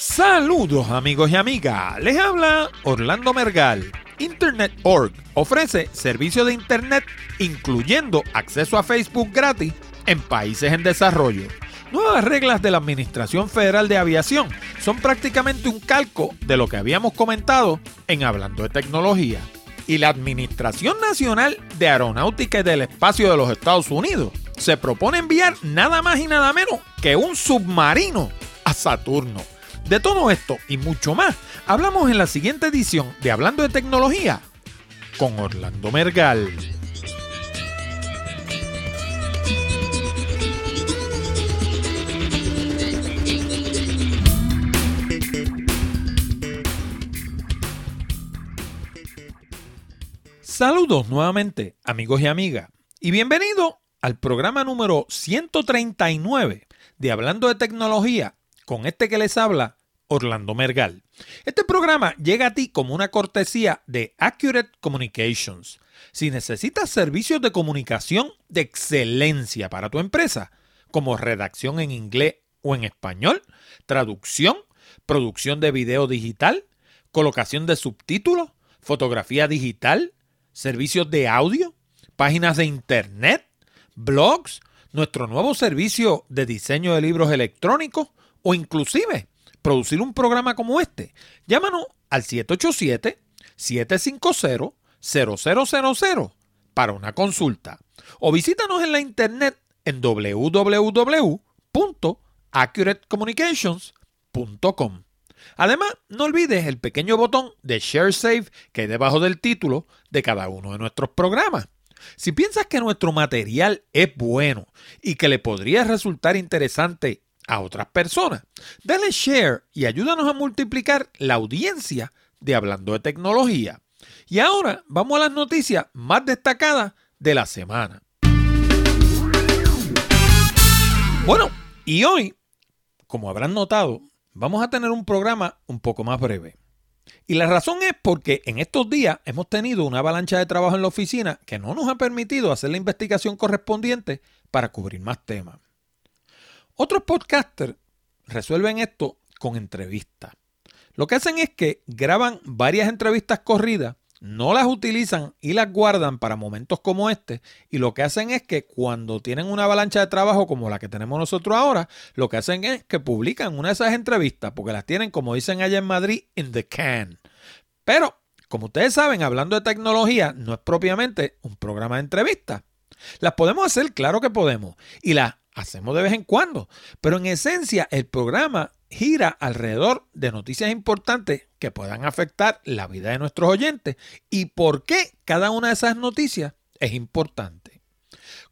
Saludos amigos y amigas, les habla Orlando Mergal. Internet.org ofrece servicio de Internet incluyendo acceso a Facebook gratis en países en desarrollo. Nuevas reglas de la Administración Federal de Aviación son prácticamente un calco de lo que habíamos comentado en Hablando de Tecnología. Y la Administración Nacional de Aeronáutica y del Espacio de los Estados Unidos se propone enviar nada más y nada menos que un submarino a Saturno. De todo esto y mucho más, hablamos en la siguiente edición de Hablando de Tecnología con Orlando Mergal. Saludos nuevamente, amigos y amigas, y bienvenido al programa número 139 de Hablando de Tecnología, con este que les habla, Orlando Mergal. Este programa llega a ti como una cortesía de Accurate Communications. Si necesitas servicios de comunicación de excelencia para tu empresa, como redacción en inglés o en español, traducción, producción de video digital, colocación de subtítulos, fotografía digital, servicios de audio, páginas de internet, blogs, nuestro nuevo servicio de diseño de libros electrónicos o inclusive producir un programa como este. Llámanos al 787-750-0000 para una consulta o visítanos en la internet en www.accuratecommunications.com. Además, no olvides el pequeño botón de Share Save que hay debajo del título de cada uno de nuestros programas. Si piensas que nuestro material es bueno y que le podría resultar interesante a otras personas, dale share y ayúdanos a multiplicar la audiencia de Hablando de Tecnología. Y ahora vamos a las noticias más destacadas de la semana. Bueno, y hoy, como habrán notado, vamos a tener un programa un poco más breve. Y la razón es porque en estos días hemos tenido una avalancha de trabajo en la oficina que no nos ha permitido hacer la investigación correspondiente para cubrir más temas. Otros podcasters resuelven esto con entrevistas. Lo que hacen es que graban varias entrevistas corridas no las utilizan y las guardan para momentos como este. Y lo que hacen es que cuando tienen una avalancha de trabajo como la que tenemos nosotros ahora, lo que hacen es que publican una de esas entrevistas, porque las tienen, como dicen allá en Madrid, in the can. Pero, como ustedes saben, hablando de tecnología, no es propiamente un programa de entrevistas. Las podemos hacer, claro que podemos. Y las hacemos de vez en cuando. Pero en esencia, el programa gira alrededor de noticias importantes que puedan afectar la vida de nuestros oyentes y por qué cada una de esas noticias es importante.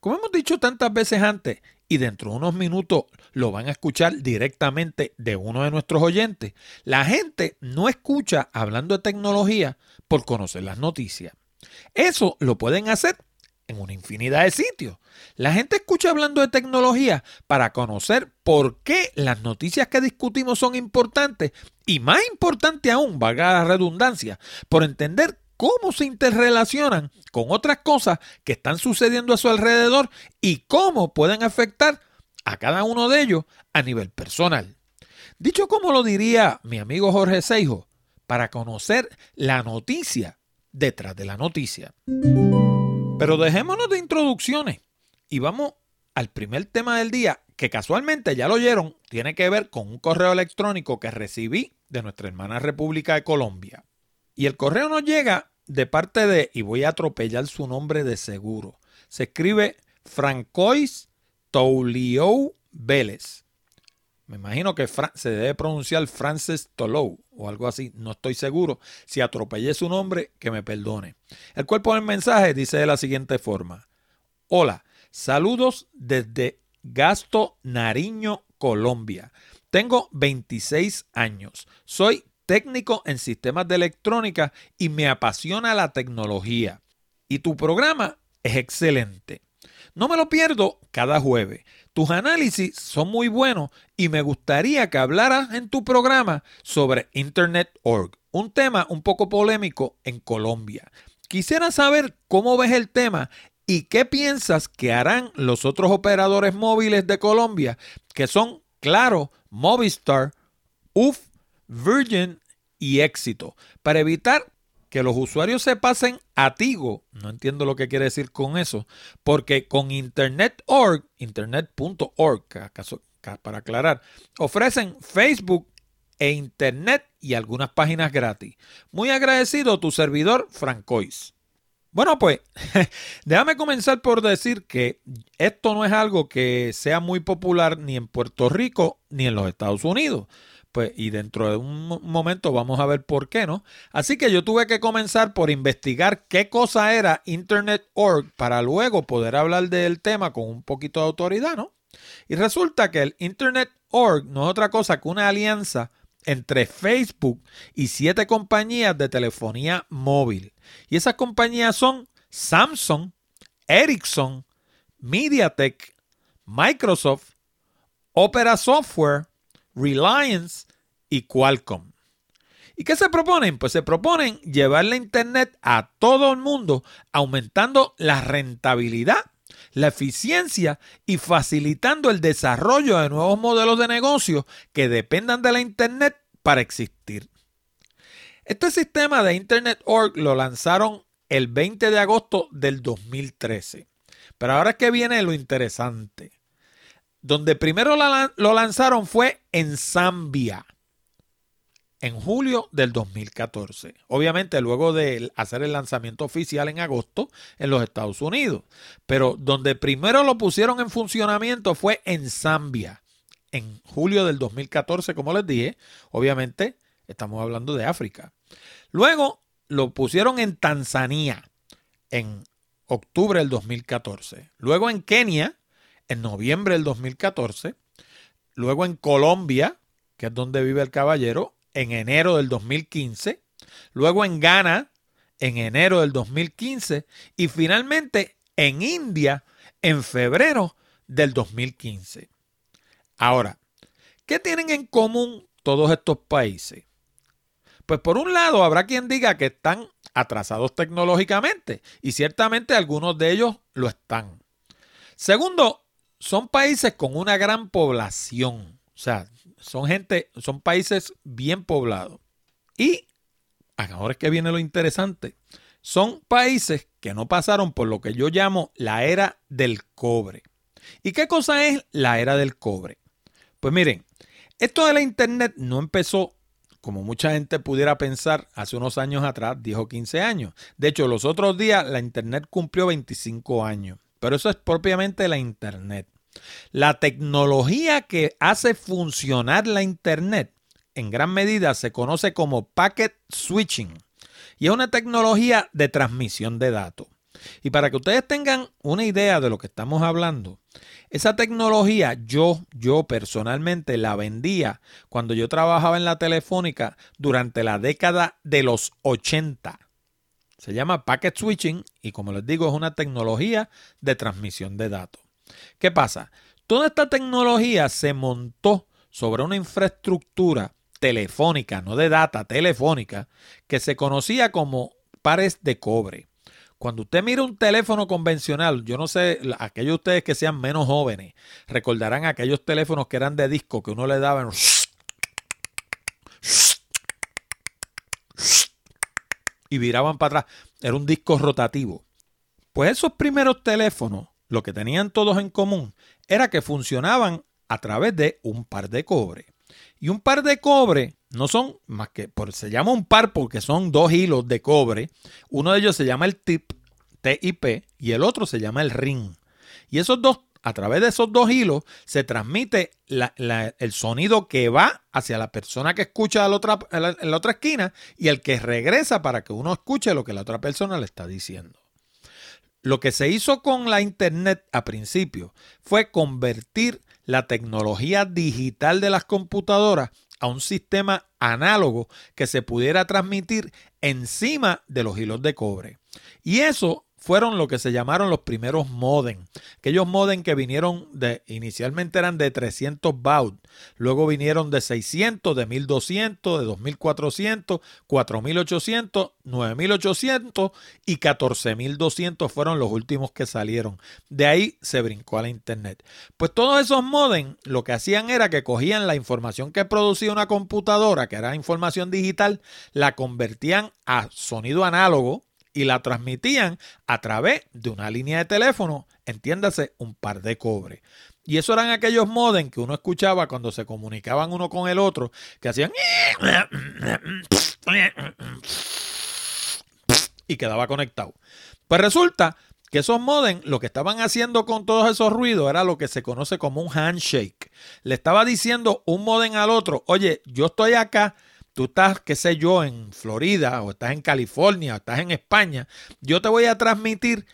Como hemos dicho tantas veces antes, y dentro de unos minutos lo van a escuchar directamente de uno de nuestros oyentes, la gente no escucha hablando de tecnología por conocer las noticias. Eso lo pueden hacer en una infinidad de sitios. La gente escucha hablando de tecnología para conocer por qué las noticias que discutimos son importantes y más importante aún, valga la redundancia, por entender cómo se interrelacionan con otras cosas que están sucediendo a su alrededor y cómo pueden afectar a cada uno de ellos a nivel personal. Dicho como lo diría mi amigo Jorge Seijo, para conocer la noticia detrás de la noticia. Pero dejémonos de introducciones y vamos al primer tema del día, que casualmente ya lo oyeron, tiene que ver con un correo electrónico que recibí de nuestra hermana República de Colombia. Y el correo nos llega de parte de, y voy a atropellar su nombre de seguro, se escribe Francois Touliou Vélez. Me imagino que se debe pronunciar Francis Tolou o algo así, no estoy seguro. Si atropellé su nombre, que me perdone. El cuerpo del mensaje dice de la siguiente forma. Hola, saludos desde Gasto Nariño, Colombia. Tengo 26 años. Soy técnico en sistemas de electrónica y me apasiona la tecnología. Y tu programa es excelente. No me lo pierdo cada jueves. Tus análisis son muy buenos y me gustaría que hablaras en tu programa sobre Internet.org, un tema un poco polémico en Colombia. Quisiera saber cómo ves el tema y qué piensas que harán los otros operadores móviles de Colombia, que son Claro, Movistar, UF, Virgin y Éxito para evitar que los usuarios se pasen a Tigo. No entiendo lo que quiere decir con eso, porque con Internet.org, internet.org, para aclarar, ofrecen Facebook e Internet y algunas páginas gratis. Muy agradecido tu servidor Francois. Bueno, pues déjame comenzar por decir que esto no es algo que sea muy popular ni en Puerto Rico ni en los Estados Unidos. Pues, y dentro de un momento vamos a ver por qué, ¿no? Así que yo tuve que comenzar por investigar qué cosa era Internet.org para luego poder hablar del tema con un poquito de autoridad, ¿no? Y resulta que el Internet.org no es otra cosa que una alianza entre Facebook y siete compañías de telefonía móvil. Y esas compañías son Samsung, Ericsson, MediaTek, Microsoft, Opera Software, Reliance y Qualcomm. ¿Y qué se proponen? Pues se proponen llevar la Internet a todo el mundo, aumentando la rentabilidad, la eficiencia y facilitando el desarrollo de nuevos modelos de negocio que dependan de la Internet para existir. Este sistema de Internet.org lo lanzaron el 20 de agosto del 2013. Pero ahora es que viene lo interesante. Donde primero lo lanzaron fue en Zambia, en julio del 2014. Obviamente luego de hacer el lanzamiento oficial en agosto en los Estados Unidos. Pero donde primero lo pusieron en funcionamiento fue en Zambia, en julio del 2014, como les dije. Obviamente estamos hablando de África. Luego lo pusieron en Tanzania en octubre del 2014. Luego en Kenia en noviembre del 2014. Luego en Colombia, que es donde vive el caballero, en enero del 2015. Luego en Ghana, en enero del 2015. Y finalmente en India, en febrero del 2015. Ahora, ¿qué tienen en común todos estos países? Pues por un lado habrá quien diga que están atrasados tecnológicamente y ciertamente algunos de ellos lo están. Segundo, son países con una gran población. O sea, son gente, son países bien poblados. Y ahora es que viene lo interesante. Son países que no pasaron por lo que yo llamo la era del cobre. ¿Y qué cosa es la era del cobre? Pues miren, esto de la Internet no empezó como mucha gente pudiera pensar hace unos años atrás, dijo 15 años. De hecho, los otros días la Internet cumplió 25 años. Pero eso es propiamente la Internet. La tecnología que hace funcionar la Internet en gran medida se conoce como packet switching y es una tecnología de transmisión de datos. Y para que ustedes tengan una idea de lo que estamos hablando, esa tecnología yo, yo personalmente la vendía cuando yo trabajaba en la telefónica durante la década de los 80. Se llama packet switching y como les digo es una tecnología de transmisión de datos. ¿Qué pasa? Toda esta tecnología se montó sobre una infraestructura telefónica, no de data, telefónica, que se conocía como pares de cobre. Cuando usted mira un teléfono convencional, yo no sé, aquellos de ustedes que sean menos jóvenes, recordarán aquellos teléfonos que eran de disco que uno le daba y viraban para atrás. Era un disco rotativo. Pues esos primeros teléfonos, lo que tenían todos en común era que funcionaban a través de un par de cobre. Y un par de cobre no son más que, por, se llama un par porque son dos hilos de cobre. Uno de ellos se llama el tip, TIP, y el otro se llama el ring. Y esos dos, a través de esos dos hilos, se transmite el sonido que va hacia la persona que escucha en la otra esquina y el que regresa para que uno escuche lo que la otra persona le está diciendo. Lo que se hizo con la Internet a principio fue convertir la tecnología digital de las computadoras a un sistema análogo que se pudiera transmitir encima de los hilos de cobre. Y eso fueron lo que se llamaron los primeros modem. Aquellos modem que vinieron de, inicialmente eran de 300 baud, luego vinieron de 600, de 1200, de 2400, 4800, 9800 y 14200 fueron los últimos que salieron. De ahí se brincó a la internet. Pues todos esos modem lo que hacían era que cogían la información que producía una computadora, que era información digital, la convertían a sonido análogo y la transmitían a través de una línea de teléfono, entiéndase, un par de cobre. Y eso eran aquellos modem que uno escuchaba cuando se comunicaban uno con el otro, que hacían y quedaba conectado. Pues resulta que esos modem lo que estaban haciendo con todos esos ruidos era lo que se conoce como un handshake. Le estaba diciendo un modem al otro, oye, yo estoy acá, tú estás, qué sé yo, en Florida o estás en California o estás en España, yo te voy a transmitir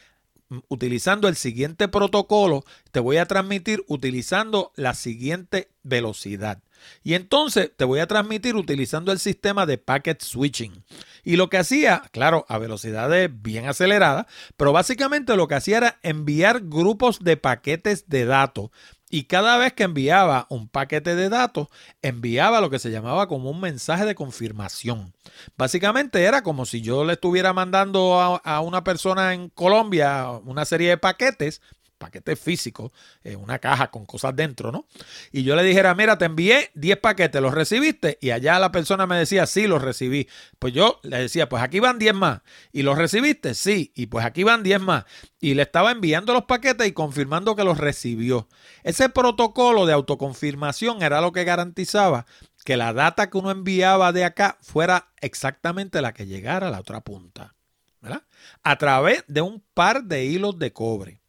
mm, utilizando el siguiente protocolo, te voy a transmitir utilizando la siguiente velocidad. Y entonces te voy a transmitir utilizando el sistema de packet switching. Y lo que hacía, claro, a velocidades bien aceleradas, pero básicamente lo que hacía era enviar grupos de paquetes de datos y cada vez que enviaba un paquete de datos, enviaba lo que se llamaba como un mensaje de confirmación. Básicamente era como si yo le estuviera mandando a, a una persona en Colombia una serie de paquetes paquetes físicos, en una caja con cosas dentro, ¿no? Y yo le dijera, mira, te envié 10 paquetes, ¿los recibiste? Y allá la persona me decía, sí, los recibí. Pues yo le decía, pues aquí van 10 más. ¿Y los recibiste? Sí. Y pues aquí van 10 más. Y le estaba enviando los paquetes y confirmando que los recibió. Ese protocolo de autoconfirmación era lo que garantizaba que la data que uno enviaba de acá fuera exactamente la que llegara a la otra punta. ¿verdad? A través de un par de hilos de cobre.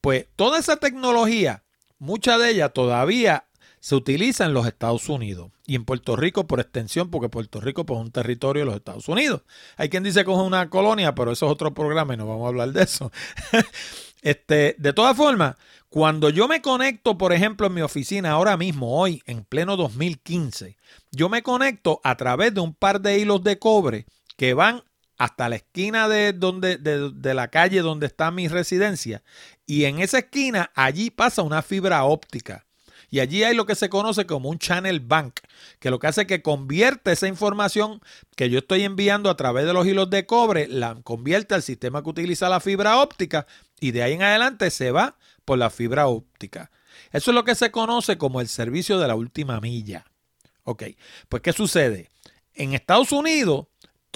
Pues toda esa tecnología, mucha de ella todavía se utiliza en los Estados Unidos y en Puerto Rico por extensión, porque Puerto Rico pues, es un territorio de los Estados Unidos. Hay quien dice que es una colonia, pero eso es otro programa y no vamos a hablar de eso. este, de todas formas, cuando yo me conecto, por ejemplo, en mi oficina ahora mismo, hoy, en pleno 2015, yo me conecto a través de un par de hilos de cobre que van hasta la esquina de, donde, de, la calle donde está mi residencia. Y en esa esquina, allí pasa una fibra óptica. Y allí hay lo que se conoce como un channel bank, que lo que hace es que convierte esa información que yo estoy enviando a través de los hilos de cobre, la convierte al sistema que utiliza la fibra óptica y de ahí en adelante se va por la fibra óptica. Eso es lo que se conoce como el servicio de la última milla. Ok, pues ¿qué sucede? En Estados Unidos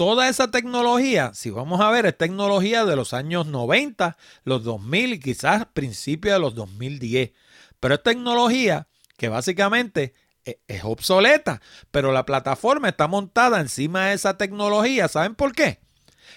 toda esa tecnología, si vamos a ver, es tecnología de los años 90, los 2000 y quizás principios de los 2010. Pero es tecnología que básicamente e, es obsoleta, pero la plataforma está montada encima de esa tecnología. ¿Saben por qué?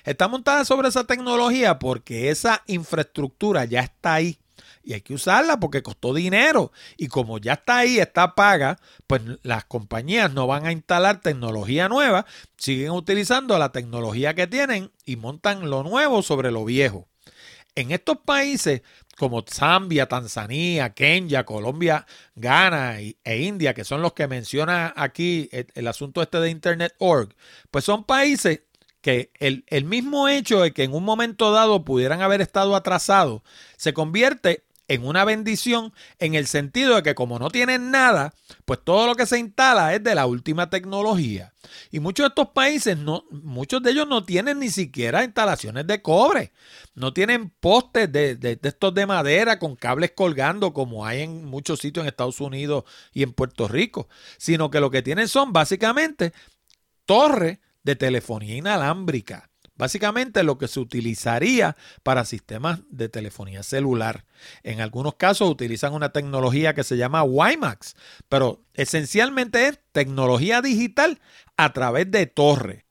Está montada sobre esa tecnología porque esa infraestructura ya está ahí y hay que usarla porque costó dinero. Y como ya está ahí, está paga, pues las compañías no van a instalar tecnología nueva, siguen utilizando la tecnología que tienen y montan lo nuevo sobre lo viejo. En estos países como Zambia, Tanzania, Kenia, Colombia, Ghana e India, que son los que menciona aquí el, asunto este de Internet.org, pues son países que el, el, mismo hecho de que en un momento dado pudieran haber estado atrasados se convierte en una bendición en el sentido de que como no tienen nada, pues todo lo que se instala es de la última tecnología. Y muchos de estos países, no, muchos de ellos no tienen ni siquiera instalaciones de cobre, no tienen postes de, de, estos de madera con cables colgando como hay en muchos sitios en Estados Unidos y en Puerto Rico, sino que lo que tienen son básicamente torres de telefonía inalámbrica Básicamente lo que se utilizaría para sistemas de telefonía celular. En algunos casos utilizan una tecnología que se llama WiMAX, pero esencialmente es tecnología digital a través de torre.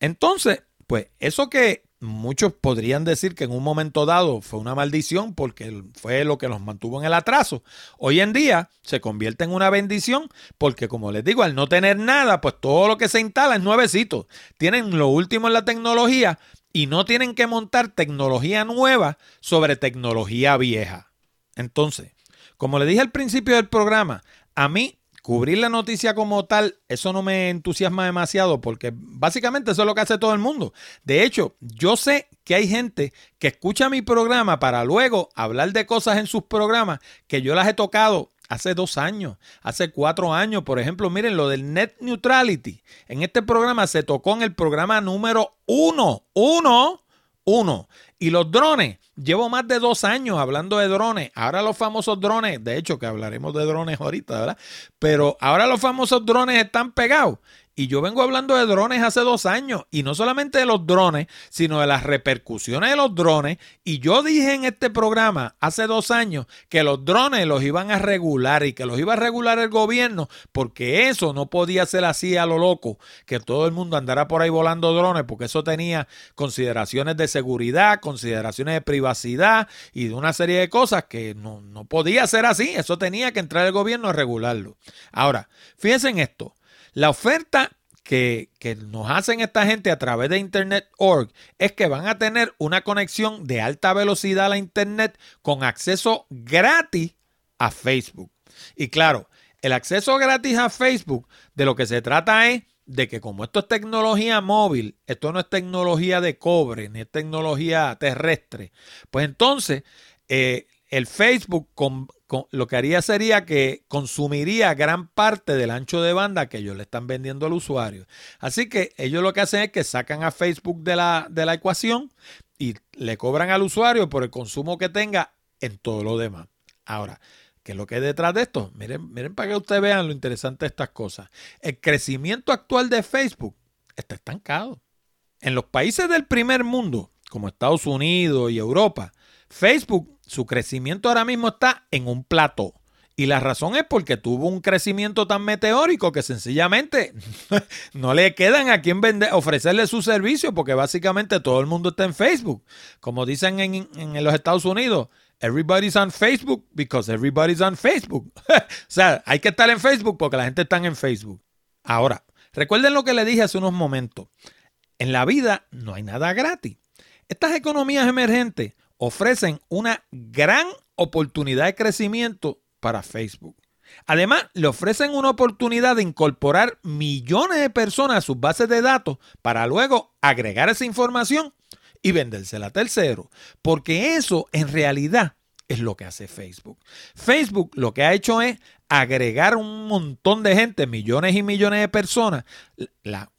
Entonces, pues eso que muchos podrían decir que en un momento dado fue una maldición porque fue lo que los mantuvo en el atraso. Hoy en día se convierte en una bendición porque, como les digo, al no tener nada, pues todo lo que se instala es nuevecito. Tienen lo último en la tecnología y no tienen que montar tecnología nueva sobre tecnología vieja. Entonces, como le dije al principio del programa, a mí cubrir la noticia como tal, eso no me entusiasma demasiado porque básicamente eso es lo que hace todo el mundo. De hecho, yo sé que hay gente que escucha mi programa para luego hablar de cosas en sus programas que yo las he tocado hace dos años, hace cuatro años. Por ejemplo, miren lo del net neutrality. En este programa se tocó en el programa número uno, uno, uno. Y los drones, llevo más de dos años hablando de drones. Ahora los famosos drones, de hecho que hablaremos de drones ahorita, ¿verdad? Pero ahora los famosos drones están pegados. Y yo vengo hablando de drones hace dos años, y no solamente de los drones, sino de las repercusiones de los drones. Y yo dije en este programa hace dos años que los drones los iban a regular y que los iba a regular el gobierno, porque eso no podía ser así a lo loco, que todo el mundo andara por ahí volando drones, porque eso tenía consideraciones de seguridad, consideraciones de privacidad y de una serie de cosas que no, no podía ser así. Eso tenía que entrar el gobierno a regularlo. Ahora, fíjense en esto. La oferta que, nos hacen esta gente a través de Internet.org es que van a tener una conexión de alta velocidad a la Internet con acceso gratis a Facebook. Y claro, el acceso gratis a Facebook de lo que se trata es de que como esto es tecnología móvil, esto no es tecnología de cobre, ni es tecnología terrestre, pues entonces eh, el Facebook con, lo que haría sería que consumiría gran parte del ancho de banda que ellos le están vendiendo al usuario. Así que ellos lo que hacen es que sacan a Facebook de la, de la ecuación y le cobran al usuario por el consumo que tenga en todo lo demás. Ahora, ¿qué es lo que hay detrás de esto? Miren, miren para que ustedes vean lo interesante de estas cosas. El crecimiento actual de Facebook está estancado. En los países del primer mundo, como Estados Unidos y Europa, Facebook su crecimiento ahora mismo está en un plato. Y la razón es porque tuvo un crecimiento tan meteórico que sencillamente no le quedan a quien vender, ofrecerle su servicio porque básicamente todo el mundo está en Facebook. Como dicen en, los Estados Unidos, everybody's on Facebook because everybody's on Facebook. o sea, hay que estar en Facebook porque la gente está en Facebook. Ahora, recuerden lo que le dije hace unos momentos. En la vida no hay nada gratis. Estas economías emergentes ofrecen una gran oportunidad de crecimiento para Facebook. Además, le ofrecen una oportunidad de incorporar millones de personas a sus bases de datos para luego agregar esa información y vendérsela a tercero. Porque eso en realidad es lo que hace Facebook. Facebook lo que ha hecho es agregar un montón de gente, millones y millones de personas,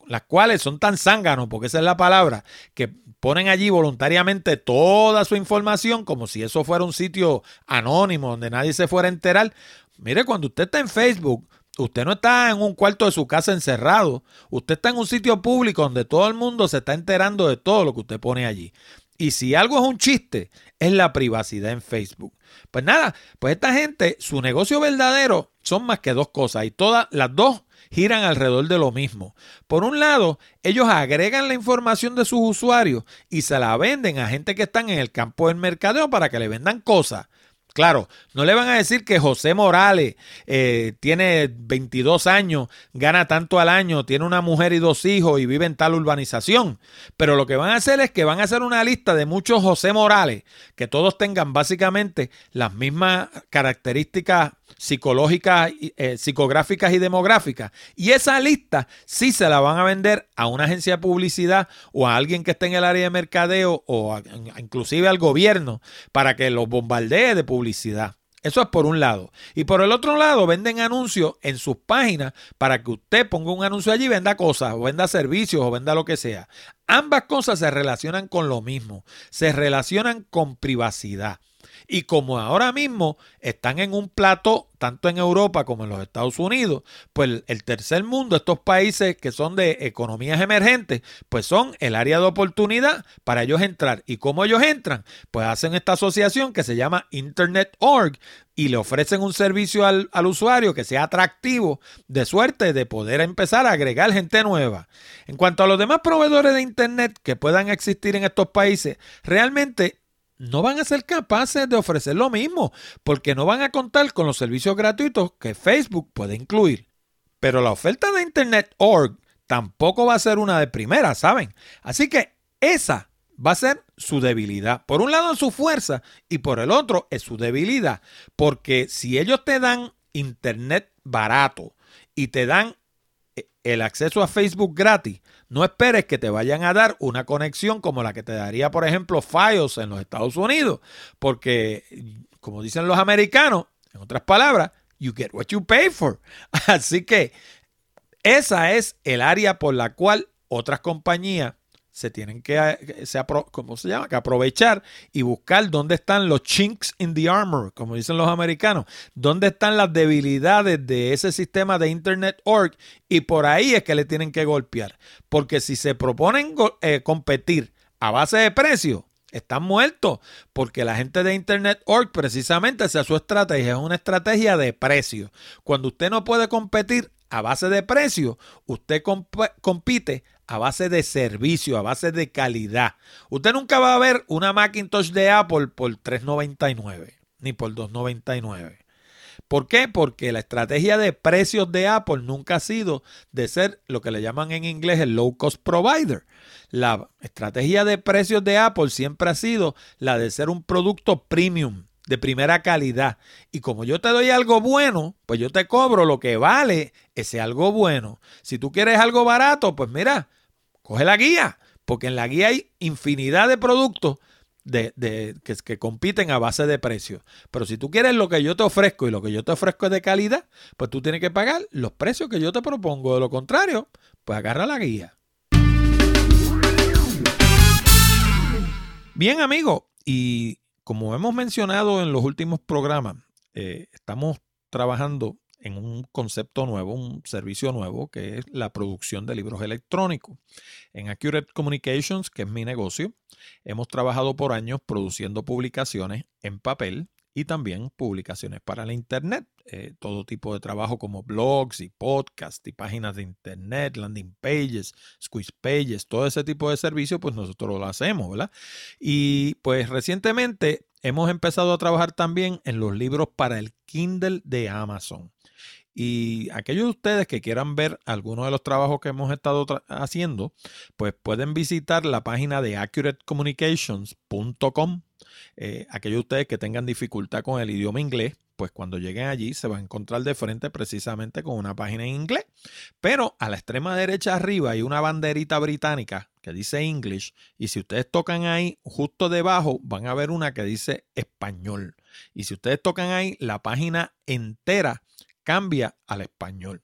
las cuales son tan zánganos, porque esa es la palabra, que ponen allí voluntariamente toda su información como si eso fuera un sitio anónimo donde nadie se fuera a enterar. Mire, cuando usted está en Facebook, usted no está en un cuarto de su casa encerrado, usted está en un sitio público donde todo el mundo se está enterando de todo lo que usted pone allí. Y si algo es un chiste, es la privacidad en Facebook. Pues nada, pues esta gente, su negocio verdadero son más que dos cosas y todas las dos giran alrededor de lo mismo. Por un lado, ellos agregan la información de sus usuarios y se la venden a gente que están en el campo del mercadeo para que le vendan cosas. Claro, no le van a decir que José Morales eh, tiene 22 años, gana tanto al año, tiene una mujer y dos hijos y vive en tal urbanización. Pero lo que van a hacer es que van a hacer una lista de muchos José Morales, que todos tengan básicamente las mismas características psicológicas, eh, psicográficas y demográficas. Y esa lista sí se la van a vender a una agencia de publicidad o a alguien que esté en el área de mercadeo o inclusive al gobierno para que los bombardee de publicidad. Eso es por un lado. Y por el otro lado, venden anuncios en sus páginas para que usted ponga un anuncio allí y venda cosas, o venda servicios, o venda lo que sea. Ambas cosas se relacionan con lo mismo, se relacionan con privacidad. Y como ahora mismo están en un plato, tanto en Europa como en los Estados Unidos, pues el tercer mundo, estos países que son de economías emergentes, pues son el área de oportunidad para ellos entrar. ¿Y cómo ellos entran? Pues hacen esta asociación que se llama Internet.org y le ofrecen un servicio al, al, usuario que sea atractivo, de suerte de poder empezar a agregar gente nueva. En cuanto a los demás proveedores de Internet que puedan existir en estos países, realmente no van a ser capaces de ofrecer lo mismo, porque no van a contar con los servicios gratuitos que Facebook puede incluir. Pero la oferta de Internet.org tampoco va a ser una de primera, ¿saben? Así que esa va a ser su debilidad. Por un lado es su fuerza y por el otro es su debilidad. Porque si ellos te dan internet barato y te dan eh, el acceso a Facebook gratis, no esperes que te vayan a dar una conexión como la que te daría, por ejemplo, Fios en los Estados Unidos, porque, como dicen los americanos, en otras palabras, you get what you pay for. Así que esa es el área por la cual otras compañías se tienen que, se ¿cómo se llama? que aprovechar y buscar dónde están los chinks in the armor, como dicen los americanos, dónde están las debilidades de ese sistema de Internet Org y por ahí es que le tienen que golpear. Porque si se proponen eh, competir a base de precio, están muertos, porque la gente de Internet Org precisamente es su estrategia, es una estrategia de precio. Cuando usted no puede competir a base de precio, usted compite a base de servicio, a base de calidad. Usted nunca va a ver una Macintosh de Apple por 3.99 ni por 2.99. ¿Por qué? Porque la estrategia de precios de Apple nunca ha sido de ser lo que le llaman en inglés el low cost provider. La estrategia de precios de Apple siempre ha sido la de ser un producto premium de primera calidad. Y como yo te doy algo bueno, pues yo te cobro lo que vale ese algo bueno. Si tú quieres algo barato, pues mira, coge la guía, porque en la guía hay infinidad de productos de, que, que, compiten a base de precio. Pero si tú quieres lo que yo te ofrezco y lo que yo te ofrezco es de calidad, pues tú tienes que pagar los precios que yo te propongo. De lo contrario, pues agarra la guía. Bien, amigo, y como hemos mencionado en los últimos programas, eh, estamos trabajando en un concepto nuevo, un servicio nuevo, que es la producción de libros electrónicos. En Accurate Communications, que es mi negocio, hemos trabajado por años produciendo publicaciones en papel y también publicaciones para la Internet. Eh, todo tipo de trabajo como blogs y podcasts y páginas de Internet, landing pages, squeeze pages, todo ese tipo de servicio, pues nosotros lo hacemos, ¿verdad? Y pues recientemente hemos empezado a trabajar también en los libros para el Kindle de Amazon. Y aquellos de ustedes que quieran ver algunos de los trabajos que hemos estado haciendo, pues pueden visitar la página de accuratecommunications.com eh, aquellos de ustedes que tengan dificultad con el idioma inglés, pues cuando lleguen allí se van a encontrar de frente precisamente con una página en inglés. Pero a la extrema derecha arriba hay una banderita británica que dice English y si ustedes tocan ahí justo debajo van a ver una que dice español. Y si ustedes tocan ahí la página entera cambia al español.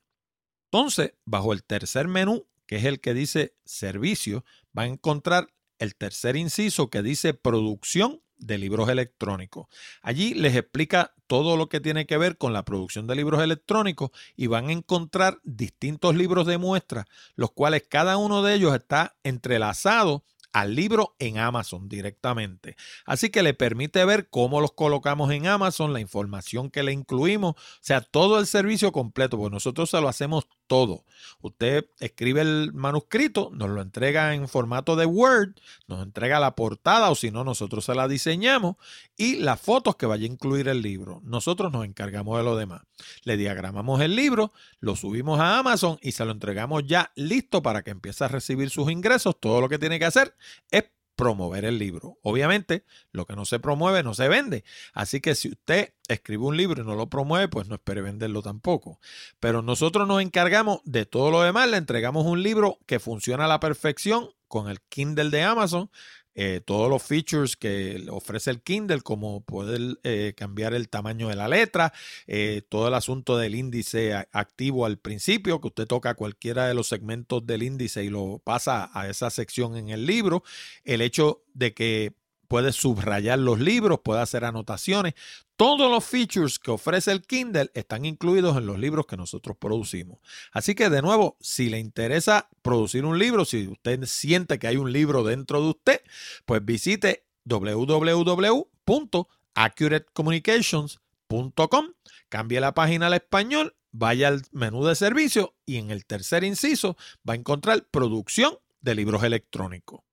Entonces, bajo el tercer menú, que es el que dice servicio, va a encontrar el tercer inciso que dice producción de libros electrónicos. Allí les explica todo lo que tiene que ver con la producción de libros electrónicos y van a encontrar distintos libros de muestra, los cuales cada uno de ellos está entrelazado al libro en Amazon directamente. Así que le permite ver cómo los colocamos en Amazon, la información que le incluimos, o sea, todo el servicio completo, porque nosotros se lo hacemos todo. Usted escribe el manuscrito, nos lo entrega en formato de Word, nos entrega la portada o si no, nosotros se la diseñamos y las fotos que vaya a incluir el libro. Nosotros nos encargamos de lo demás. Le diagramamos el libro, lo subimos a Amazon y se lo entregamos ya listo para que empiece a recibir sus ingresos. Todo lo que tiene que hacer es promover el libro. Obviamente, lo que no se promueve no se vende. Así que si usted escribe un libro y no lo promueve, pues no espere venderlo tampoco. Pero nosotros nos encargamos de todo lo demás. Le entregamos un libro que funciona a la perfección con el Kindle de Amazon eh, todos los features que ofrece el Kindle, como poder eh, cambiar el tamaño de la letra, eh, todo el asunto del índice activo al principio, que usted toca cualquiera de los segmentos del índice y lo pasa a esa sección en el libro, el hecho de que puede subrayar los libros, puede hacer anotaciones. Todos los features que ofrece el Kindle están incluidos en los libros que nosotros producimos. Así que de nuevo, si le interesa producir un libro, si usted siente que hay un libro dentro de usted, pues visite www.accuratecommunications.com, cambie la página al español, vaya al menú de servicio y en el tercer inciso va a encontrar producción de libros electrónicos.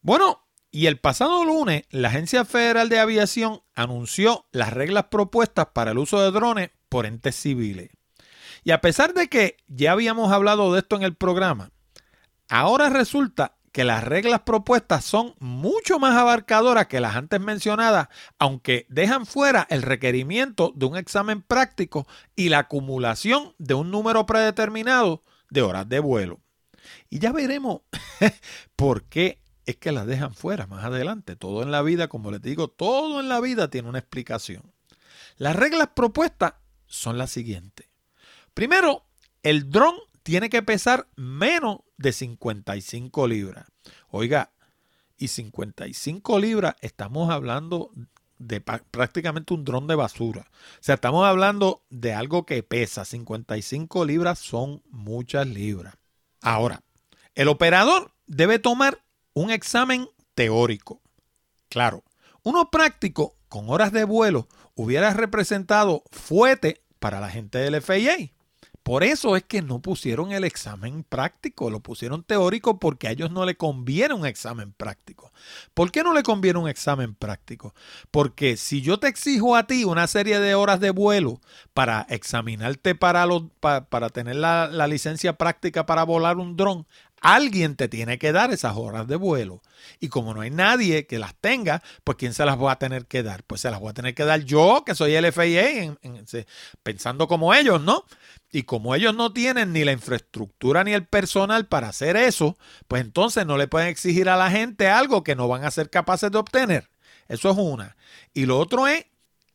Bueno, y el pasado lunes, la Agencia Federal de Aviación anunció las reglas propuestas para el uso de drones por entes civiles. Y a pesar de que ya habíamos hablado de esto en el programa, ahora resulta que las reglas propuestas son mucho más abarcadoras que las antes mencionadas, aunque dejan fuera el requerimiento de un examen práctico y la acumulación de un número predeterminado de horas de vuelo. Y ya veremos por qué es que las dejan fuera más adelante. Todo en la vida, como les digo, todo en la vida tiene una explicación. Las reglas propuestas son las siguientes. Primero, el dron tiene que pesar menos de 55 libras. Oiga, y 55 libras estamos hablando de prácticamente un dron de basura. O sea, estamos hablando de algo que pesa. 55 libras son muchas libras. Ahora, el operador debe tomar un examen teórico. Claro, uno práctico con horas de vuelo hubiera representado fuete para la gente del FIA. Por eso es que no pusieron el examen práctico, lo pusieron teórico porque a ellos no le conviene un examen práctico. ¿Por qué no le conviene un examen práctico? Porque si yo te exijo a ti una serie de horas de vuelo para examinarte para, los, para, tener la, la licencia práctica para volar un dron, Alguien te tiene que dar esas horas de vuelo. Y como no hay nadie que las tenga, pues ¿quién se las va a tener que dar? Pues se las voy a tener que dar yo, que soy el FIA, pensando como ellos, ¿no? Y como ellos no tienen ni la infraestructura ni el personal para hacer eso, pues entonces no le pueden exigir a la gente algo que no van a ser capaces de obtener. Eso es una. Y lo otro es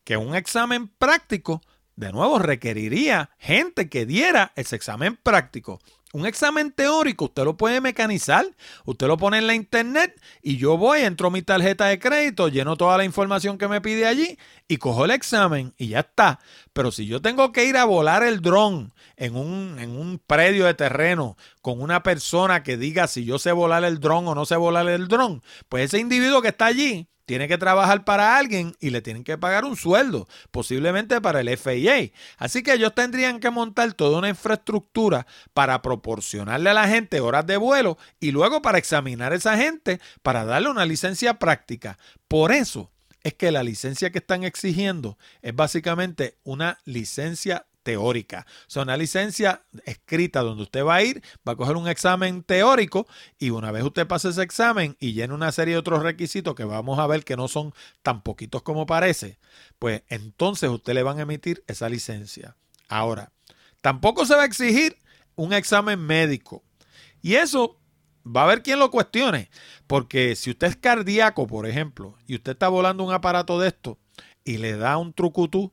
que un examen práctico, de nuevo, requeriría gente que diera ese examen práctico. Un examen teórico usted lo puede mecanizar, usted lo pone en la internet y yo voy, entro mi tarjeta de crédito, lleno toda la información que me pide allí y cojo el examen y ya está. Pero si yo tengo que ir a volar el dron en un, en un predio de terreno con una persona que diga si yo sé volar el dron o no sé volar el dron, pues ese individuo que está allí tiene que trabajar para alguien y le tienen que pagar un sueldo, posiblemente para el FIA. Así que ellos tendrían que montar toda una infraestructura para proporcionarle a la gente horas de vuelo y luego para examinar a esa gente para darle una licencia práctica. Por eso es que la licencia que están exigiendo es básicamente una licencia teórica. O sea, una licencia escrita donde usted va a ir, va a coger un examen teórico y una vez usted pase ese examen y llene una serie de otros requisitos que vamos a ver que no son tan poquitos como parece, pues entonces usted le van a emitir esa licencia. Ahora, tampoco se va a exigir un examen médico. Y eso va a haber quien lo cuestione, porque si usted es cardíaco, por ejemplo, y usted está volando un aparato de esto y le da un trucutú,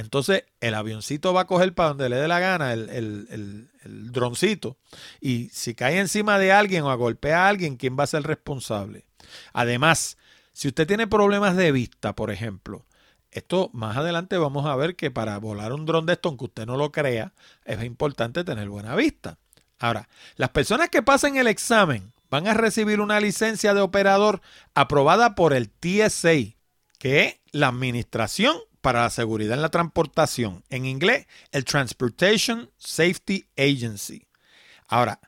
entonces el avioncito va a coger para donde le dé la gana el, droncito. Y si cae encima de alguien o golpea a alguien, ¿quién va a ser responsable? Además, si usted tiene problemas de vista, por ejemplo, esto más adelante vamos a ver que para volar un dron de esto, aunque usted no lo crea, es importante tener buena vista. Ahora, las personas que pasen el examen van a recibir una licencia de operador aprobada por el TSA, que es la administración para la seguridad en la transportación. En inglés, el Transportation Safety Agency. Ahora,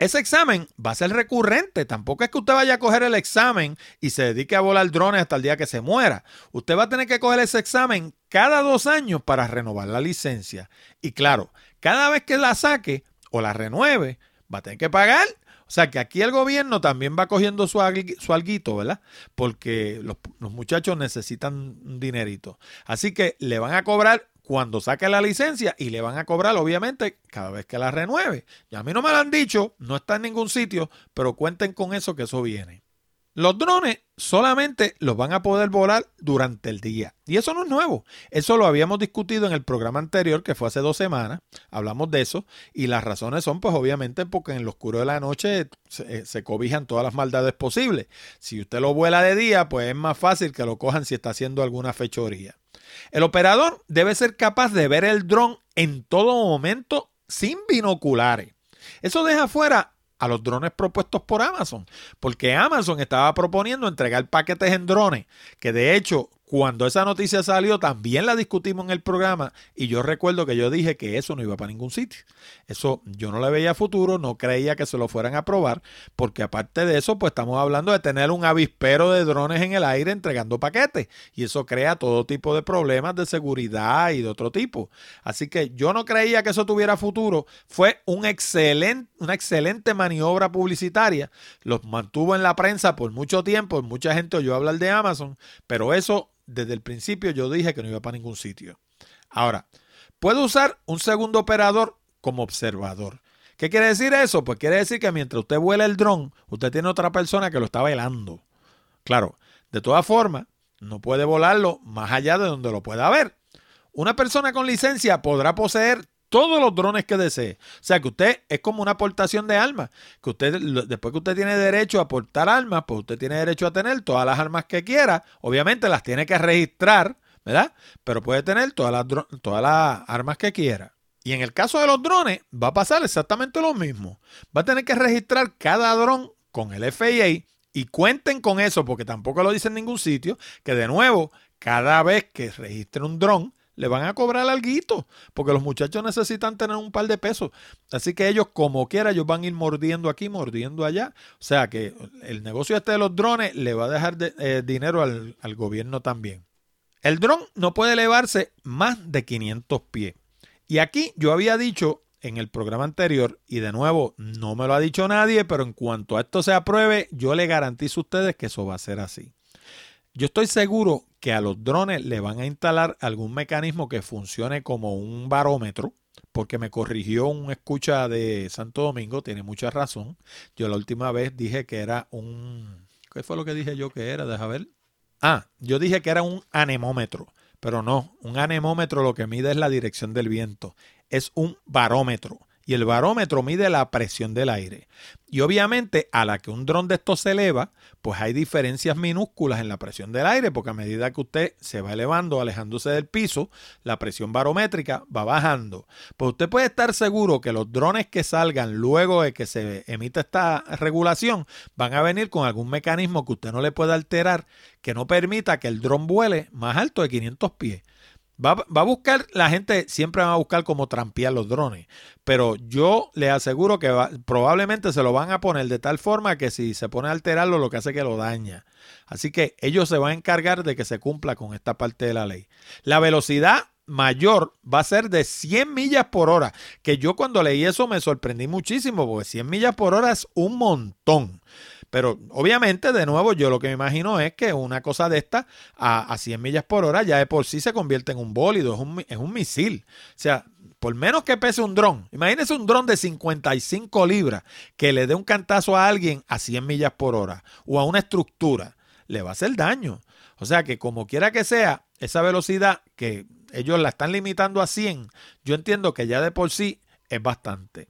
ese examen va a ser recurrente. Tampoco es que usted vaya a coger el examen y se dedique a volar drones hasta el día que se muera. Usted va a tener que coger ese examen cada dos años para renovar la licencia. Y claro, cada vez que la saque o la renueve, va a tener que pagar o sea que aquí el gobierno también va cogiendo su, su alguito, ¿verdad? Porque los, muchachos necesitan un dinerito. Así que le van a cobrar cuando saque la licencia y le van a cobrar, obviamente, cada vez que la renueve. Y a mí no me lo han dicho, no está en ningún sitio, pero cuenten con eso que eso viene. Los drones solamente los van a poder volar durante el día. Y eso no es nuevo. Eso lo habíamos discutido en el programa anterior, que fue hace dos semanas. Hablamos de eso. Y las razones son, pues obviamente, porque en lo oscuro de la noche se, se, cobijan todas las maldades posibles. Si usted lo vuela de día, pues es más fácil que lo cojan si está haciendo alguna fechoría. El operador debe ser capaz de ver el dron en todo momento sin binoculares. Eso deja fuera a los drones propuestos por Amazon, porque Amazon estaba proponiendo entregar paquetes en drones, que de hecho Cuando esa noticia salió, también la discutimos en el programa y yo recuerdo que yo dije que eso no iba para ningún sitio. Eso yo no le veía futuro, no creía que se lo fueran a probar, porque aparte de eso, pues estamos hablando de tener un avispero de drones en el aire entregando paquetes y eso crea todo tipo de problemas de seguridad y de otro tipo. Así que yo no creía que eso tuviera futuro. Fue un excelente, una excelente maniobra publicitaria. Los mantuvo en la prensa por mucho tiempo, mucha gente oyó hablar de Amazon, pero eso desde el principio yo dije que no iba para ningún sitio. Ahora, puedo usar un segundo operador como observador. ¿Qué quiere decir eso? Pues quiere decir que mientras usted vuela el dron, usted tiene otra persona que lo está velando. Claro, de todas formas, no puede volarlo más allá de donde lo pueda ver. Una persona con licencia podrá poseer todos los drones que desee. O sea que usted es como una aportación de armas. Que usted, después que usted tiene derecho a aportar armas, pues usted tiene derecho a tener todas las armas que quiera. Obviamente las tiene que registrar, ¿verdad? Pero puede tener todas las, todas las armas que quiera. Y en el caso de los drones, va a pasar exactamente lo mismo. Va a tener que registrar cada dron con el FAA y cuenten con eso, porque tampoco lo dice en ningún sitio, que de nuevo, cada vez que registre un dron, le van a cobrar algo, porque los muchachos necesitan tener un par de pesos. Así que ellos, como quiera, ellos van a ir mordiendo aquí, mordiendo allá. O sea que el negocio este de los drones le va a dejar eh, dinero al, al gobierno también. El dron no puede elevarse más de 500 pies. Y aquí yo había dicho en el programa anterior, y de nuevo, no me lo ha dicho nadie, pero en cuanto a esto se apruebe, yo le garantizo a ustedes que eso va a ser así. Yo estoy seguro que a los drones le van a instalar algún mecanismo que funcione como un barómetro, porque me corrigió un escucha de Santo Domingo, tiene mucha razón. Yo la última vez dije que era un... ¿Qué fue lo que dije yo que era? Deja ver. Ah, yo dije que era un anemómetro, pero no, un anemómetro lo que mide es la dirección del viento, es un barómetro y el barómetro mide la presión del aire. Y obviamente a la que un dron de estos se eleva, pues hay diferencias minúsculas en la presión del aire, porque a medida que usted se va elevando, alejándose del piso, la presión barométrica va bajando. Pues usted puede estar seguro que los drones que salgan luego de que se emita esta regulación van a venir con algún mecanismo que usted no le pueda alterar que no permita que el dron vuele más alto de 500 pies. Va, a buscar, la gente siempre va a buscar cómo trampear los drones, pero yo le aseguro que probablemente se lo van a poner de tal forma que si se pone a alterarlo lo que hace que lo daña. Así que ellos se van a encargar de que se cumpla con esta parte de la ley. La velocidad mayor va a ser de 100 millas por hora, que yo cuando leí eso me sorprendí muchísimo, porque 100 millas por hora es un montón. Pero obviamente, de nuevo, yo lo que me imagino es que una cosa de esta a, 100 millas por hora ya de por sí se convierte en un bólido, es un, es un misil. O sea, por menos que pese un dron, imagínese un dron de 55 libras que le dé un cantazo a alguien a 100 millas por hora o a una estructura, le va a hacer daño. O sea que como quiera que sea, esa velocidad que ellos la están limitando a 100, yo entiendo que ya de por sí es bastante.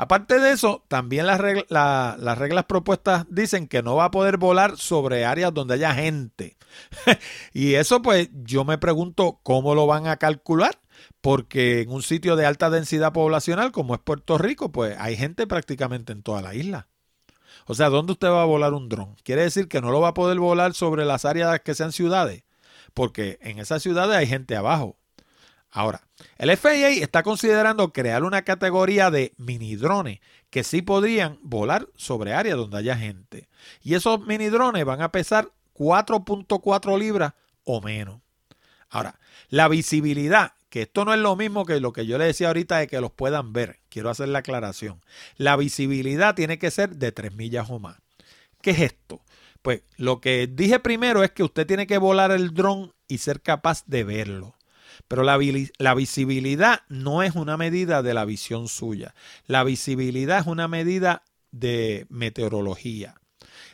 Aparte de eso, también las, reglas propuestas dicen que no va a poder volar sobre áreas donde haya gente. y eso pues yo me pregunto cómo lo van a calcular, porque en un sitio de alta densidad poblacional como es Puerto Rico, pues hay gente prácticamente en toda la isla. O sea, ¿dónde usted va a volar un dron? Quiere decir que no lo va a poder volar sobre las áreas que sean ciudades, porque en esas ciudades hay gente abajo. Ahora, el FAA está considerando crear una categoría de mini drones que sí podrían volar sobre áreas donde haya gente. Y esos mini drones van a pesar 4.4 libras o menos. Ahora, la visibilidad, que esto no es lo mismo que lo que yo le decía ahorita de que los puedan ver. Quiero hacer la aclaración. La visibilidad tiene que ser de 3 millas o más. ¿Qué es esto? Pues lo que dije primero es que usted tiene que volar el dron y ser capaz de verlo. Pero la, visibilidad no es una medida de la visión suya. La visibilidad es una medida de meteorología.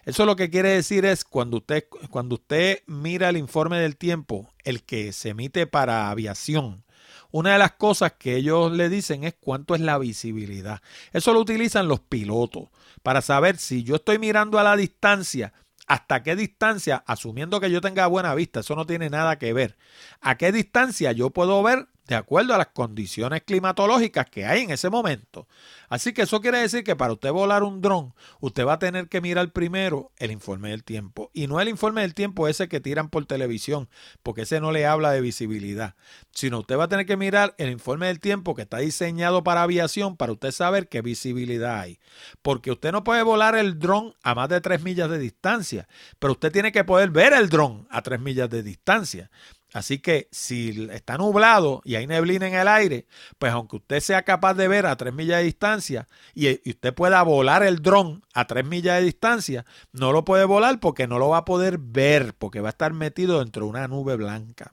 Eso lo que quiere decir es cuando usted, cuando usted mira el informe del tiempo, el que se emite para aviación, una de las cosas que ellos le dicen es cuánto es la visibilidad. Eso lo utilizan los pilotos para saber si yo estoy mirando a la distancia, hasta qué distancia, asumiendo que yo tenga buena vista, eso no tiene nada que ver, a qué distancia yo puedo ver de acuerdo a las condiciones climatológicas que hay en ese momento. Así que eso quiere decir que para usted volar un dron, usted va a tener que mirar primero el informe del tiempo. Y no el informe del tiempo ese que tiran por televisión, porque ese no le habla de visibilidad, sino usted va a tener que mirar el informe del tiempo que está diseñado para aviación para usted saber qué visibilidad hay. Porque usted no puede volar el dron a más de 3 millas de distancia, pero usted tiene que poder ver el dron a 3 millas de distancia. Así que si está nublado y hay neblina en el aire, pues aunque usted sea capaz de ver a 3 millas de distancia y, usted pueda volar el dron a 3 millas de distancia, no lo puede volar porque no lo va a poder ver, porque va a estar metido dentro de una nube blanca.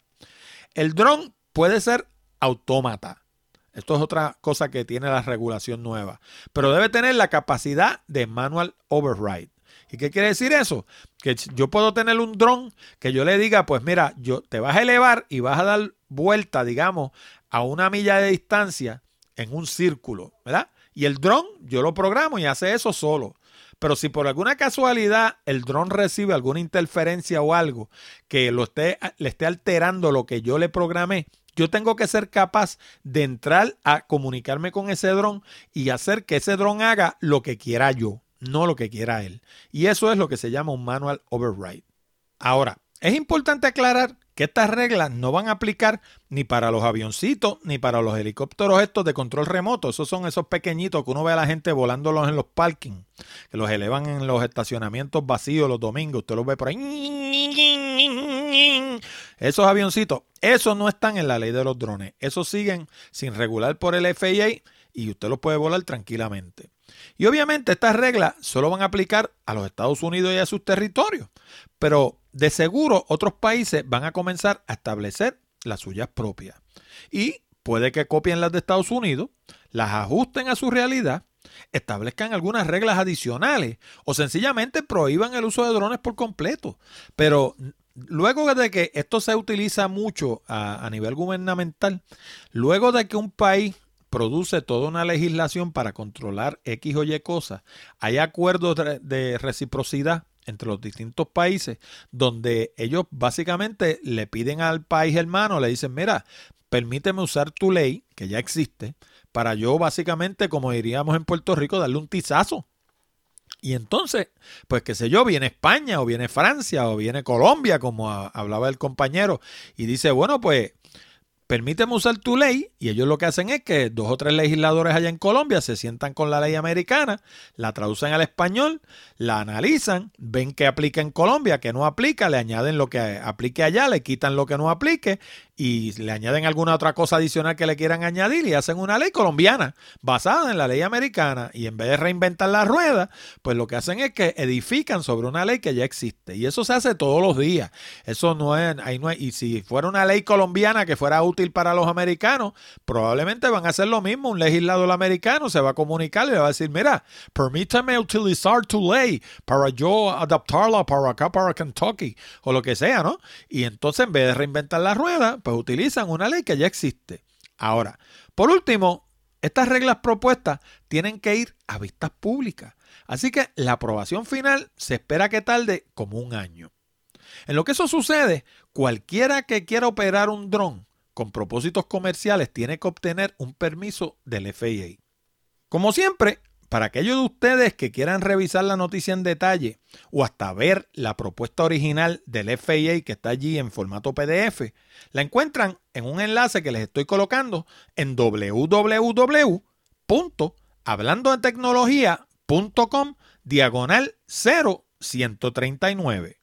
El dron puede ser autómata. Esto es otra cosa que tiene la regulación nueva, pero debe tener la capacidad de manual override. ¿Y qué quiere decir eso? Que yo puedo tener un dron que yo le diga, pues mira, yo te vas a elevar y vas a dar vuelta, digamos, a una milla de distancia en un círculo, ¿verdad? Y el dron yo lo programo y hace eso solo. Pero si por alguna casualidad el dron recibe alguna interferencia o algo que lo esté, le esté alterando lo que yo le programé, yo tengo que ser capaz de entrar a comunicarme con ese dron y hacer que ese dron haga lo que quiera yo no lo que quiera él. Y eso es lo que se llama un manual override. Ahora, es importante aclarar que estas reglas no van a aplicar ni para los avioncitos ni para los helicópteros estos de control remoto. Esos son esos pequeñitos que uno ve a la gente volándolos en los parkings, que los elevan en los estacionamientos vacíos los domingos. Usted los ve por ahí. Esos avioncitos, esos no están en la ley de los drones. Esos siguen sin regular por el FAA y usted los puede volar tranquilamente. Y obviamente estas reglas solo van a aplicar a los Estados Unidos y a sus territorios, pero de seguro otros países van a comenzar a establecer las suyas propias. Y puede que copien las de Estados Unidos, las ajusten a su realidad, establezcan algunas reglas adicionales o sencillamente prohíban el uso de drones por completo. Pero luego de que esto se utiliza mucho a, a nivel gubernamental, luego de que un país produce toda una legislación para controlar X o Y cosas, hay acuerdos de reciprocidad entre los distintos países donde ellos básicamente le piden al país hermano, le dicen, mira, permíteme usar tu ley, que ya existe, para yo básicamente, como diríamos en Puerto Rico, darle un tizazo. Y entonces, pues qué sé yo, viene España o viene Francia o viene Colombia, como hablaba el compañero, y dice, bueno, pues permíteme usar tu ley y ellos lo que hacen es que dos o tres legisladores allá en Colombia se sientan con la ley americana, la traducen al español, la analizan, ven que aplica en Colombia, que no aplica, le añaden lo que aplique allá, le quitan lo que no aplique y le añaden alguna otra cosa adicional que le quieran añadir y hacen una ley colombiana basada en la ley americana y en vez de reinventar la rueda, pues lo que hacen es que edifican sobre una ley que ya existe y eso se hace todos los días. Eso no es, ahí no es, y si fuera una ley colombiana que fuera para los americanos, probablemente van a hacer lo mismo. Un legislador americano se va a comunicar y le va a decir, mira, permítame utilizar tu ley para yo adaptarla para acá, para Kentucky o lo que sea, ¿no? Y entonces en vez de reinventar la rueda, pues utilizan una ley que ya existe. Ahora, por último, estas reglas propuestas tienen que ir a vistas públicas. Así que la aprobación final se espera que tarde como un año. En lo que eso sucede, cualquiera que quiera operar un dron con propósitos comerciales tiene que obtener un permiso del FAA. Como siempre, para aquellos de ustedes que quieran revisar la noticia en detalle o hasta ver la propuesta original del FAA que está allí en formato PDF, la encuentran en un enlace que les estoy colocando en www.hablandodetecnología.com diagonal 0139.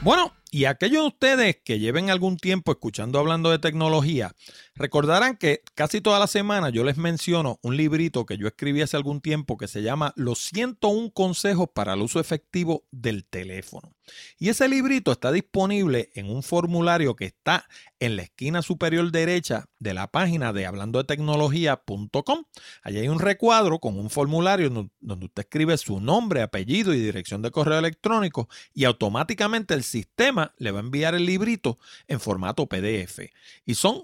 Bueno, y aquellos de ustedes que lleven algún tiempo escuchando hablando de tecnología, recordarán que casi toda la semana yo les menciono un librito que yo escribí hace algún tiempo que se llama Los 101 consejos para el uso efectivo del teléfono. Y ese librito está disponible en un formulario que está en la esquina superior derecha de la página de hablando de tecnología.com. Allí hay un recuadro con un formulario donde usted escribe su nombre, apellido y dirección de correo electrónico y automáticamente el sistema le va a enviar el librito en formato PDF. Y son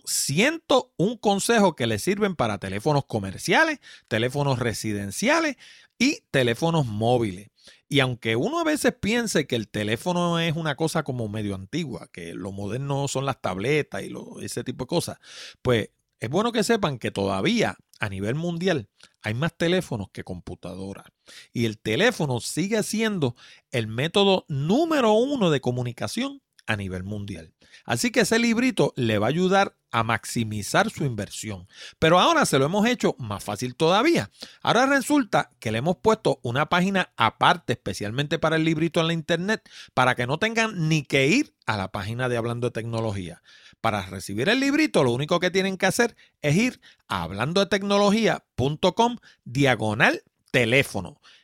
101 consejos que le sirven para teléfonos comerciales, teléfonos residenciales y teléfonos móviles. Y aunque uno a veces piense que el teléfono es una cosa como medio antigua, que lo moderno son las tabletas y ese tipo de cosas, pues es bueno que sepan que todavía a nivel mundial hay más teléfonos que computadoras. Y el teléfono sigue siendo el método número uno de comunicación a nivel mundial. Así que ese librito le va a ayudar a maximizar su inversión. Pero ahora se lo hemos hecho más fácil todavía. Ahora resulta que le hemos puesto una página aparte especialmente para el librito en la internet para que no tengan ni que ir a la página de Hablando de Tecnología. Para recibir el librito lo único que tienen que hacer es ir a hablando de tecnología.com diagonal teléfono.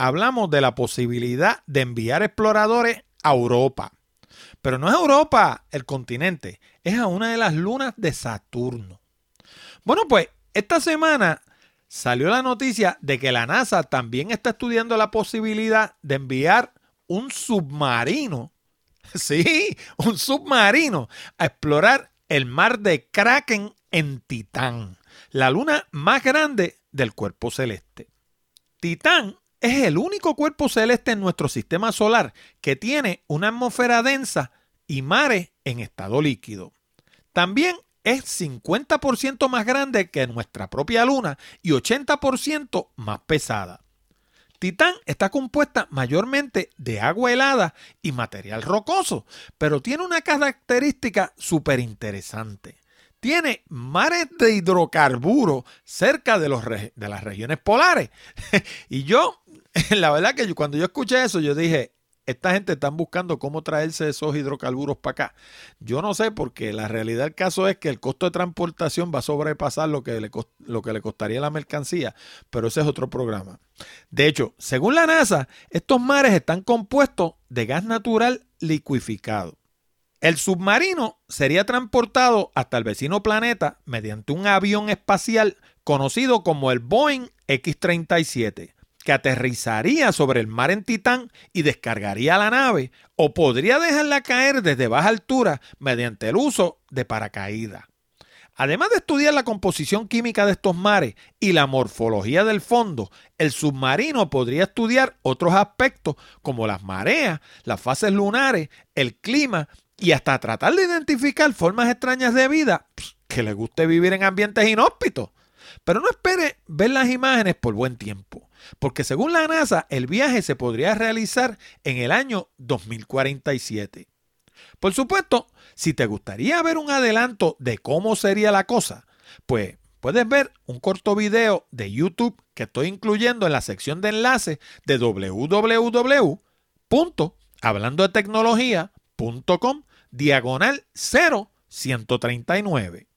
hablamos de la posibilidad de enviar exploradores a Europa. Pero no es Europa el continente, es a una de las lunas de Saturno. Bueno, pues esta semana salió la noticia de que la NASA también está estudiando la posibilidad de enviar un submarino, sí, un submarino, a explorar el mar de Kraken en Titán, la luna más grande del cuerpo celeste. Titán es el único cuerpo celeste en nuestro sistema solar que tiene una atmósfera densa y mares en estado líquido. También es 50% más grande que nuestra propia luna y 80% más pesada. Titán está compuesta mayormente de agua helada y material rocoso, pero tiene una característica súper interesante. Tiene mares de hidrocarburos cerca de, de las regiones polares. y yo la verdad que cuando yo escuché eso, yo dije, esta gente está buscando cómo traerse esos hidrocarburos para acá. Yo no sé, porque la realidad del caso es que el costo de transportación va a sobrepasar lo que le, lo que le costaría la mercancía, pero ese es otro programa. De hecho, según la NASA, estos mares están compuestos de gas natural liquificado. El submarino sería transportado hasta el vecino planeta mediante un avión espacial conocido como el Boeing X-37 que aterrizaría sobre el mar en Titán y descargaría la nave, o podría dejarla caer desde baja altura mediante el uso de paracaídas. Además de estudiar la composición química de estos mares y la morfología del fondo, el submarino podría estudiar otros aspectos como las mareas, las fases lunares, el clima y hasta tratar de identificar formas extrañas de vida que le guste vivir en ambientes inhóspitos. Pero no espere ver las imágenes por buen tiempo porque según la NASA el viaje se podría realizar en el año 2047. Por supuesto, si te gustaría ver un adelanto de cómo sería la cosa, pues puedes ver un corto video de YouTube que estoy incluyendo en la sección de enlaces de www.hablandodetecnología.com diagonal 0139.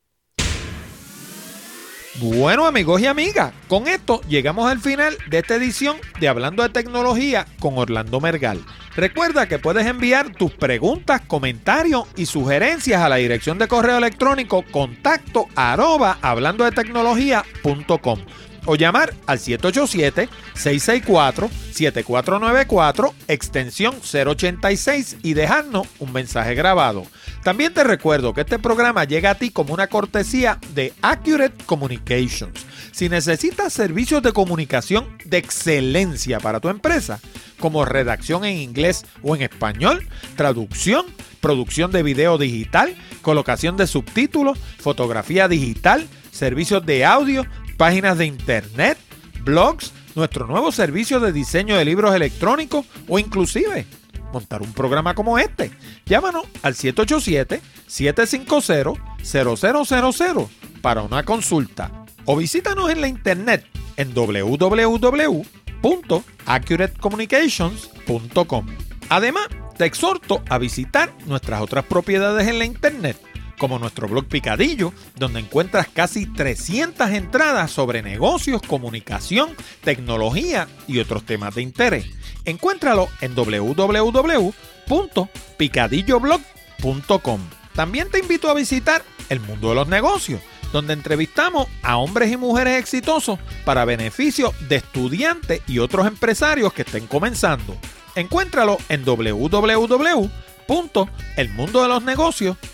Bueno amigos y amigas, con esto llegamos al final de esta edición de Hablando de Tecnología con Orlando Mergal. Recuerda que puedes enviar tus preguntas, comentarios y sugerencias a la dirección de correo electrónico contacto arroba hablando de tecnología.com o llamar al 787-664-7494, extensión 086 y dejarnos un mensaje grabado. También te recuerdo que este programa llega a ti como una cortesía de Accurate Communications. Si necesitas servicios de comunicación de excelencia para tu empresa, como redacción en inglés o en español, traducción, producción de video digital, colocación de subtítulos, fotografía digital, servicios de audio, páginas de internet, blogs, nuestro nuevo servicio de diseño de libros electrónicos o inclusive montar un programa como este. Llámanos al 787-750-0000 para una consulta o visítanos en la internet en www.accuratecommunications.com. Además, te exhorto a visitar nuestras otras propiedades en la internet como nuestro blog Picadillo, donde encuentras casi 300 entradas sobre negocios, comunicación, tecnología y otros temas de interés. Encuéntralo en www www.picadilloblog.com. También te invito a visitar el mundo de los negocios, donde entrevistamos a hombres y mujeres exitosos para beneficio de estudiantes y otros empresarios que estén comenzando. Encuéntralo en www.elmundodelosnegocios.com.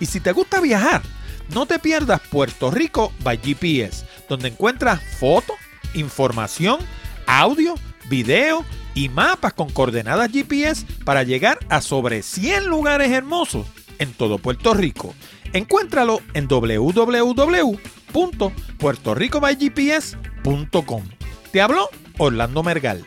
Y si te gusta viajar, no te pierdas Puerto Rico by GPS, donde encuentras fotos, información, audio, video y mapas con coordenadas GPS para llegar a sobre 100 lugares hermosos en todo Puerto Rico. Encuéntralo en www.puertoricobygps.com. Te habló Orlando Mergal.